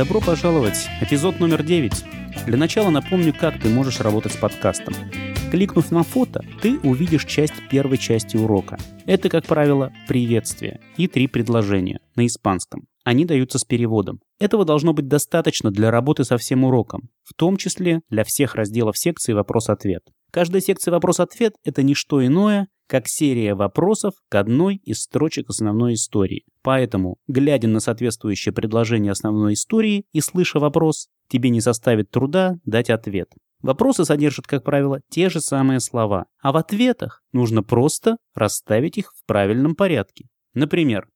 Добро пожаловать! Эпизод номер 9. Для начала напомню, как ты можешь работать с подкастом. Кликнув на фото, ты увидишь часть первой части урока. Это, как правило, приветствие и три предложения на испанском. Они даются с переводом. Этого должно быть достаточно для работы со всем уроком, в том числе для всех разделов секции «Вопрос-ответ». Каждая секция «Вопрос-ответ» — это не что иное, как серия вопросов к одной из строчек основной истории. Поэтому, глядя на соответствующее предложение основной истории и слыша вопрос, тебе не составит труда дать ответ. Вопросы содержат, как правило, те же самые слова, а в ответах нужно просто расставить их в правильном порядке. Например,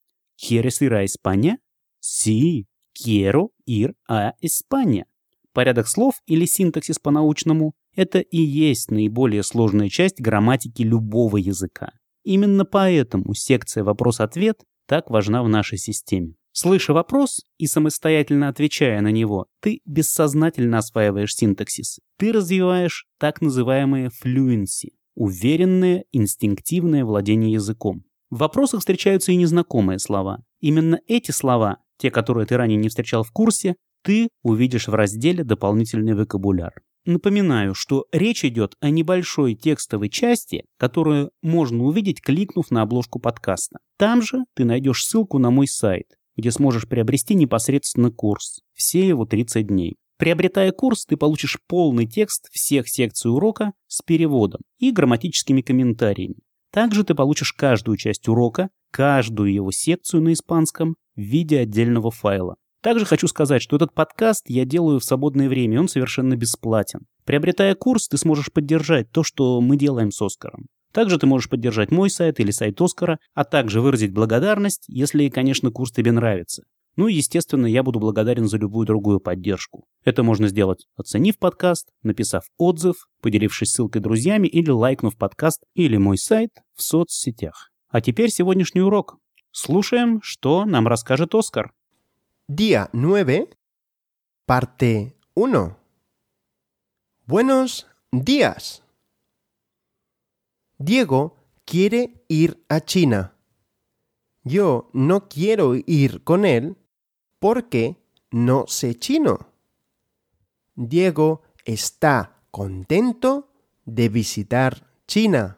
«Quieres ir a España?» «Sí, quiero ir a España». Порядок слов или синтаксис по-научному – это и есть наиболее сложная часть грамматики любого языка. Именно поэтому секция «Вопрос-ответ» так важна в нашей системе. Слыша вопрос и самостоятельно отвечая на него, ты бессознательно осваиваешь синтаксис. Ты развиваешь так называемые fluency – уверенное, инстинктивное владение языком. В вопросах встречаются и незнакомые слова. Именно эти слова, те, которые ты ранее не встречал в курсе, ты увидишь в разделе «Дополнительный вокабуляр». Напоминаю, что речь идет о небольшой текстовой части, которую можно увидеть, кликнув на обложку подкаста. Там же ты найдешь ссылку на мой сайт, где сможешь приобрести непосредственно курс. Все его 30 дней. Приобретая курс, ты получишь полный текст всех секций урока с переводом и грамматическими комментариями. Также ты получишь каждую часть урока, каждую его секцию на испанском в виде отдельного файла. Также хочу сказать, что этот подкаст я делаю в свободное время, он совершенно бесплатен. Приобретая курс, ты сможешь поддержать то, что мы делаем с Оскаром. Также ты можешь поддержать мой сайт или сайт Оскара, а также выразить благодарность, если, конечно, курс тебе нравится. Ну и, естественно, я буду благодарен за любую другую поддержку. Это можно сделать, оценив подкаст, написав отзыв, поделившись ссылкой друзьями или лайкнув подкаст или мой сайт в соцсетях. А теперь сегодняшний урок. Слушаем, что нам расскажет Оскар. Día 9, parte 1. Buenos días. Diego quiere ir a China. Yo no quiero ir con él porque no sé chino. Diego está contento de visitar China.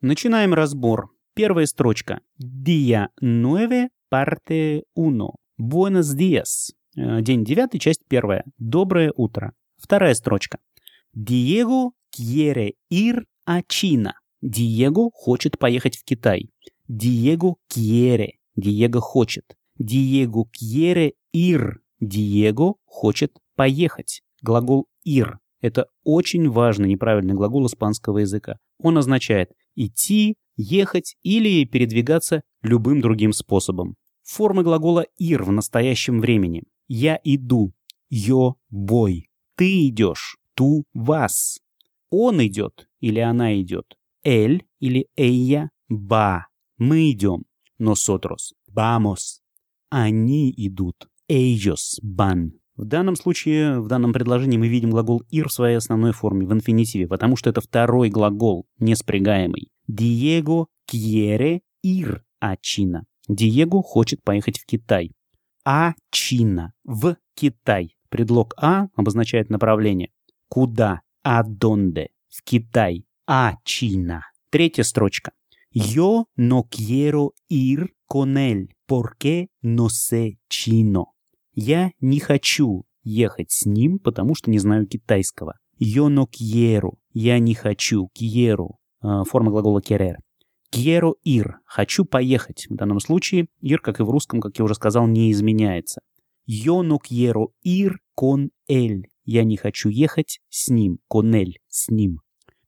Начинаем разбор. Первая строчка. Día 9, parte 1. Buenos días. Э, день девятый, часть первая. Доброе утро. Вторая строчка. Диего quiere ir a China. Диего хочет поехать в Китай. Диего quiere. Диего хочет. Диего quiere ir. Диего хочет поехать. Глагол ir. Это очень важный неправильный глагол испанского языка. Он означает идти, ехать или передвигаться любым другим способом. Формы глагола «ир» в настоящем времени. Я иду. Yo бой. Ты идешь. Ту вас. Он идет или она идет. Эль или ella ба. Мы идем. Nosotros. Vamos. Они идут. Ellos van. В данном случае, в данном предложении мы видим глагол «ир» в своей основной форме, в инфинитиве, потому что это второй глагол, неспрягаемый. Quiere ir a China. Диего хочет поехать в Китай. А Чина. В Китай. Предлог А обозначает направление. Куда? А донде. В Китай. А Чина. Третья строчка. Yo no quiero ir con él porque no sé chino. Я не хочу ехать с ним, потому что не знаю китайского. Yo no quiero. Я не хочу. Quiero. Форма глагола querer. Quiero ir. Хочу поехать. В данном случае ir, как и в русском, как я уже сказал, не изменяется. Yo no quiero ir con él. Я не хочу ехать с ним. Con él. С ним.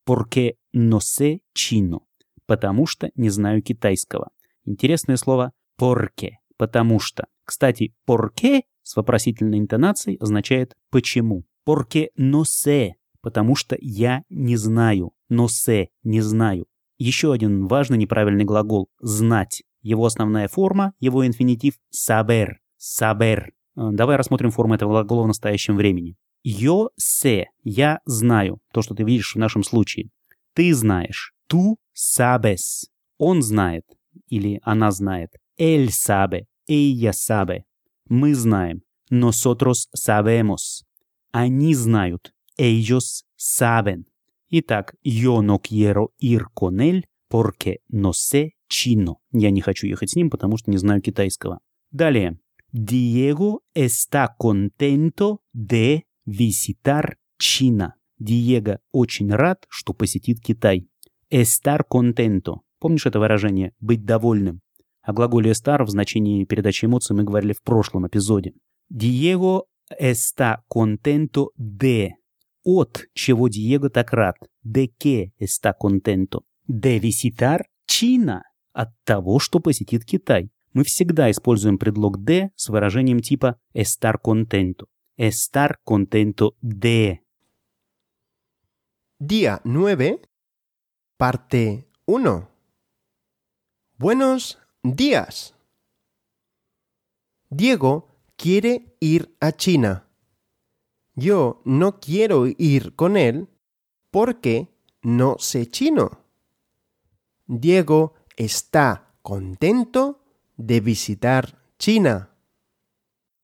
No sé chino. Потому что не знаю китайского. Интересное слово porque. Потому что. Кстати, porque с вопросительной интонацией означает почему. No sé. Потому что я не знаю. Sé. Не знаю. Еще один важный неправильный глагол «знать». Его основная форма, его инфинитив «saber». «Saber». Э, давай рассмотрим форму этого глагола в настоящем времени. «Yo sé» – «я знаю», то, что ты видишь в нашем случае. «Ты знаешь». «Tú sabes» – «он знает» или «она знает». «Él sabe» – «ella sabe». «Мы знаем». Nosotros sabemos. Они знают. Ellos saben. Итак, yo no quiero ir con él porque no sé chino. Я не хочу ехать с ним, потому что не знаю китайского. Далее. Diego está contento de visitar China. Диего очень рад, что посетит Китай. Estar contento. Помнишь это выражение? Быть довольным. О глаголе estar в значении передачи эмоций мы говорили в прошлом эпизоде. Diego está contento de. От чего Диего так рад. De qué está contento. De visitar China. От того, что посетит Китай. Мы всегда используем предлог de с выражением типа estar contento. Estar contento de. Día 9, parte 1. Buenos días. Diego quiere ir a China. Yo no quiero ir con él porque no sé chino. Diego está contento de visitar China.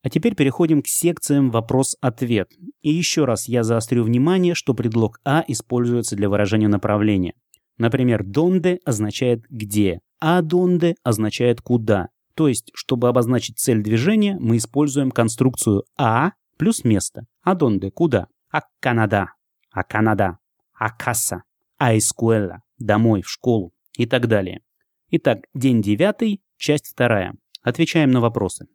А теперь переходим к секциям вопрос-ответ. И еще раз я заострю внимание, что предлог «а» используется для выражения направления. Например, «донде» означает «где», а «донде» означает «куда». То есть, чтобы обозначить цель движения, мы используем конструкцию «а» плюс место. А донде? Куда? А Канада. А Канада. А касса. А эскуэла. Домой, в школу. И так далее. Итак, день девятый, часть вторая. Отвечаем на вопросы.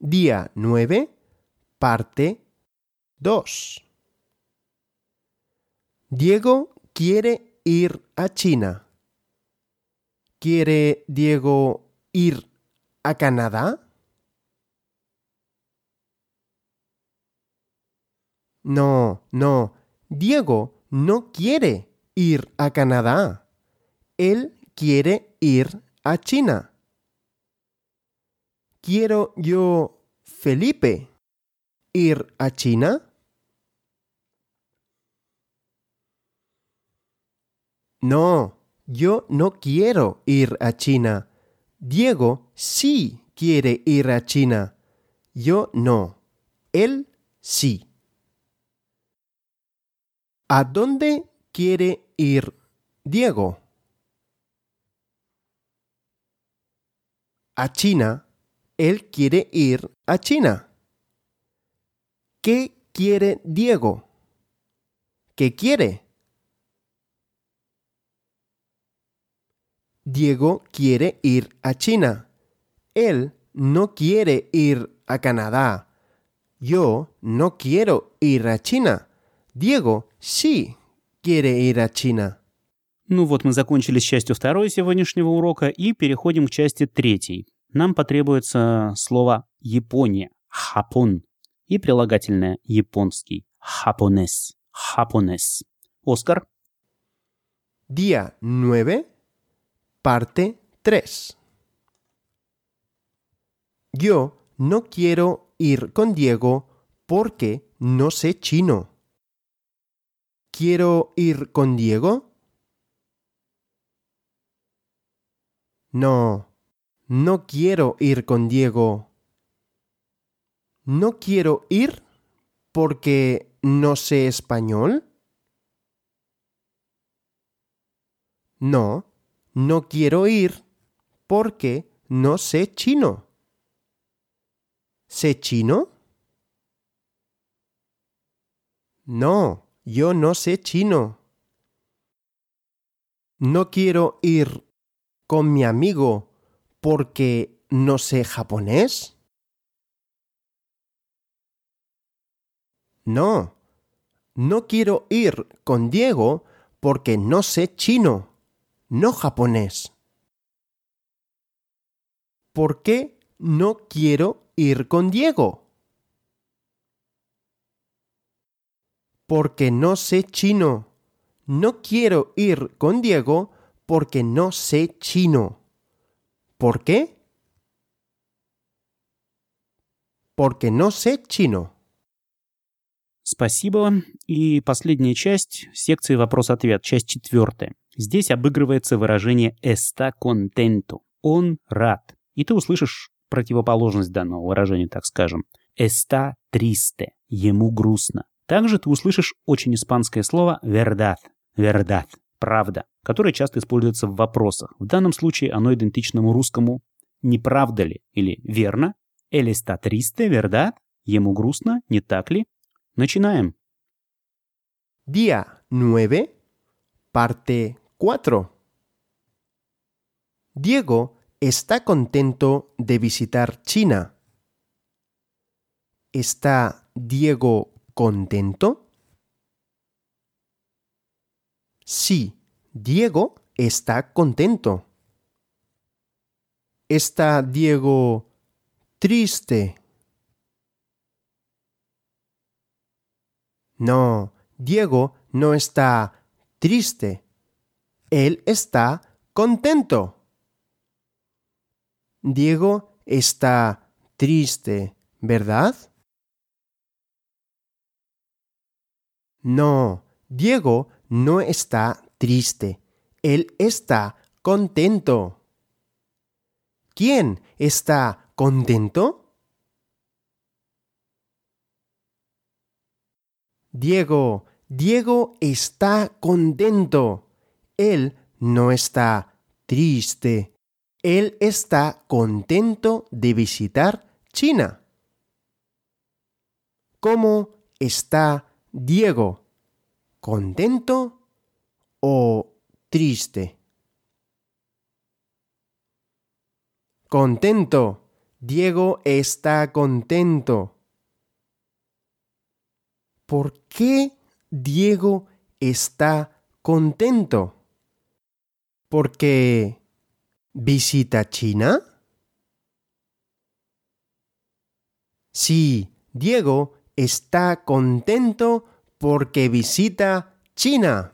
Día 9, parte 2. Diego quiere ir a China. ¿Quiere Diego ir a Canadá? No, no. Diego no quiere ir a Canadá. Él quiere ir a China. ¿Quiero yo, Felipe, ir a China? No, yo no quiero ir a China. Diego sí quiere ir a China. Yo no. Él sí. ¿A dónde quiere ir Diego? A China. Él quiere ir a China. ¿Qué quiere Diego? ¿Qué quiere? Diego quiere ir a China. Él no quiere ir a Canadá. Yo no quiero ir a China. Diego sí quiere ir a China. Ну вот мы закончили с частью второй сегодняшнего урока и переходим к части третьей. Нам потребуется слово «Япония» – «хапон» и прилагательное «японский» – «хапонес». «Хапонес». Оскар? Día 9, parte 3. Yo no quiero ir con Diego porque no sé chino. ¿Quiero ir con Diego? No, no quiero ir con Diego. ¿No quiero ir porque no sé español? No, no quiero ir porque no sé chino. ¿Sé chino? No, yo no sé chino. No quiero ir con mi amigo porque no sé japonés. No, no quiero ir con Diego porque no sé chino, no japonés. ¿Por qué no quiero ir con Diego? Porque no sé chino. No quiero ir con Diego porque no sé chino. ¿Por qué? Porque no sé chino. Спасибо. И последняя часть секции вопрос-ответ, часть четвертая. Здесь обыгрывается выражение «está contento». Он рад. И ты услышишь противоположность данного выражения, так скажем. está triste. Ему грустно. Также ты услышишь очень испанское слово verdad. Verdad. Правда. Которое часто используется в вопросах. В данном случае оно идентичному русскому «не правда ли?» или «верно?» «Él está triste, verdad?» Ему грустно, не так ли? Начинаем. Día 9, parte 4. Diego está contento de visitar China. ¿Está Diego contento? Sí, Diego está contento. ¿Está Diego triste? No, Diego no está triste. Él está contento. Diego está triste, ¿verdad? No, Diego no está triste. Él está contento. ¿Quién está contento? Diego, Diego está contento. Él no está triste. Él está contento de visitar China. ¿Cómo está Diego? ¿Contento o triste? Contento. Diego está contento. ¿Por qué Diego está contento? Porque visita China. Sí, Diego está contento porque visita China.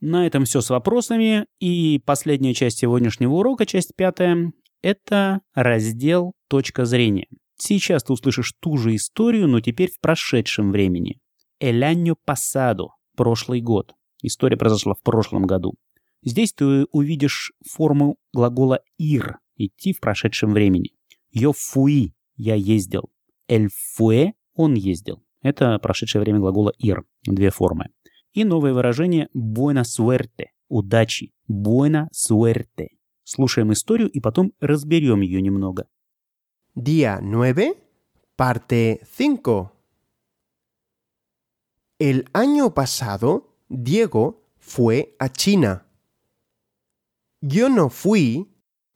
На этом все с вопросами. И последняя часть сегодняшнего урока, часть пятая, это раздел «Точка зрения». Сейчас ты услышишь ту же историю, но теперь в прошедшем времени. El año прошлый год. История произошла в прошлом году. Здесь ты увидишь форму глагола ir, идти в прошедшем времени. Yo fui, я ездил. El fue, он ездил. Это прошедшее время глагола ir, две формы. И новое выражение buena suerte, удачи. Buena suerte. Слушаем историю и потом разберем ее немного. Día 9, parte 5. El año pasado, Diego fue a China. Yo no fui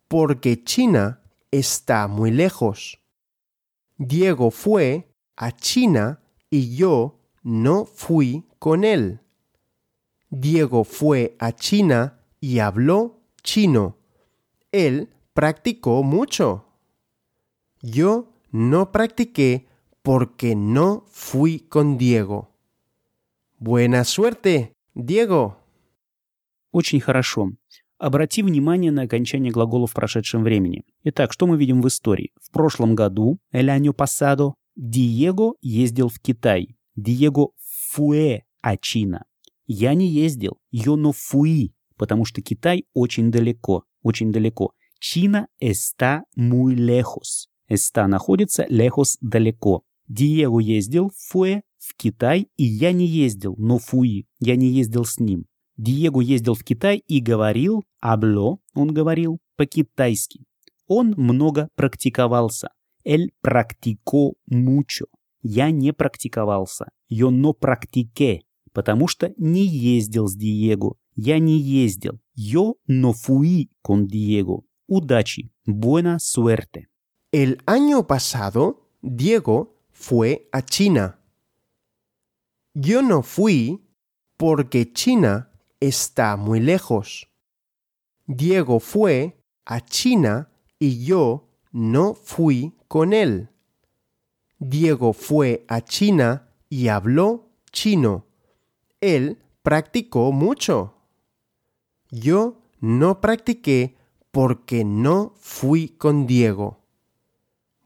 porque China está muy lejos. Diego fue a China y yo no fui con él. Diego fue a China y habló chino. Él practicó mucho. Yo no practiqué porque no fui con Diego. Buena suerte, Диего. Очень хорошо. Обрати внимание на окончание глагола в прошедшем времени. Итак, что мы видим в истории? В прошлом году, el año pasado, Диего ездил в Китай. Диего a China. Я не ездил. No fui, потому что Китай очень далеко. Очень далеко. China está muy lejos. Está находится lejos далеко. Диего ездил, fue в Китай, и я не ездил, но фуи, я не ездил с ним. Диего ездил в Китай и говорил, абло, он говорил, по-китайски. Он много практиковался. Эль практико мучо. Я не практиковался. Yo no practiqué, потому что не ездил с Диего. Я не ездил. Yo no fui con Diego. Удачи. Buena suerte. El año pasado, Diego fue a China. Yo no fui porque China está muy lejos. Diego fue a China y yo no fui con él. Diego fue a China y habló chino. Él practicó mucho. Yo no practiqué porque no fui con Diego.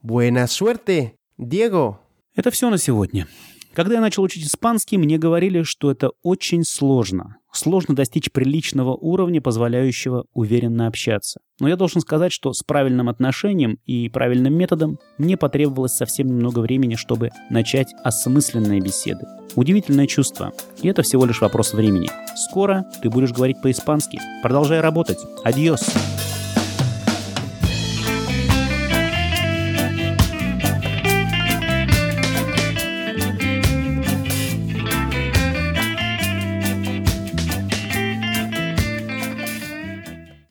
Buena suerte, Diego. Это все на сегодня. Когда я начал учить испанский, мне говорили, что это очень сложно. Сложно достичь приличного уровня, позволяющего уверенно общаться. Но я должен сказать, что с правильным отношением и правильным методом мне потребовалось совсем немного времени, чтобы начать осмысленные беседы. Удивительное чувство. И это всего лишь вопрос времени. Скоро ты будешь говорить по-испански. Продолжай работать. Адьос.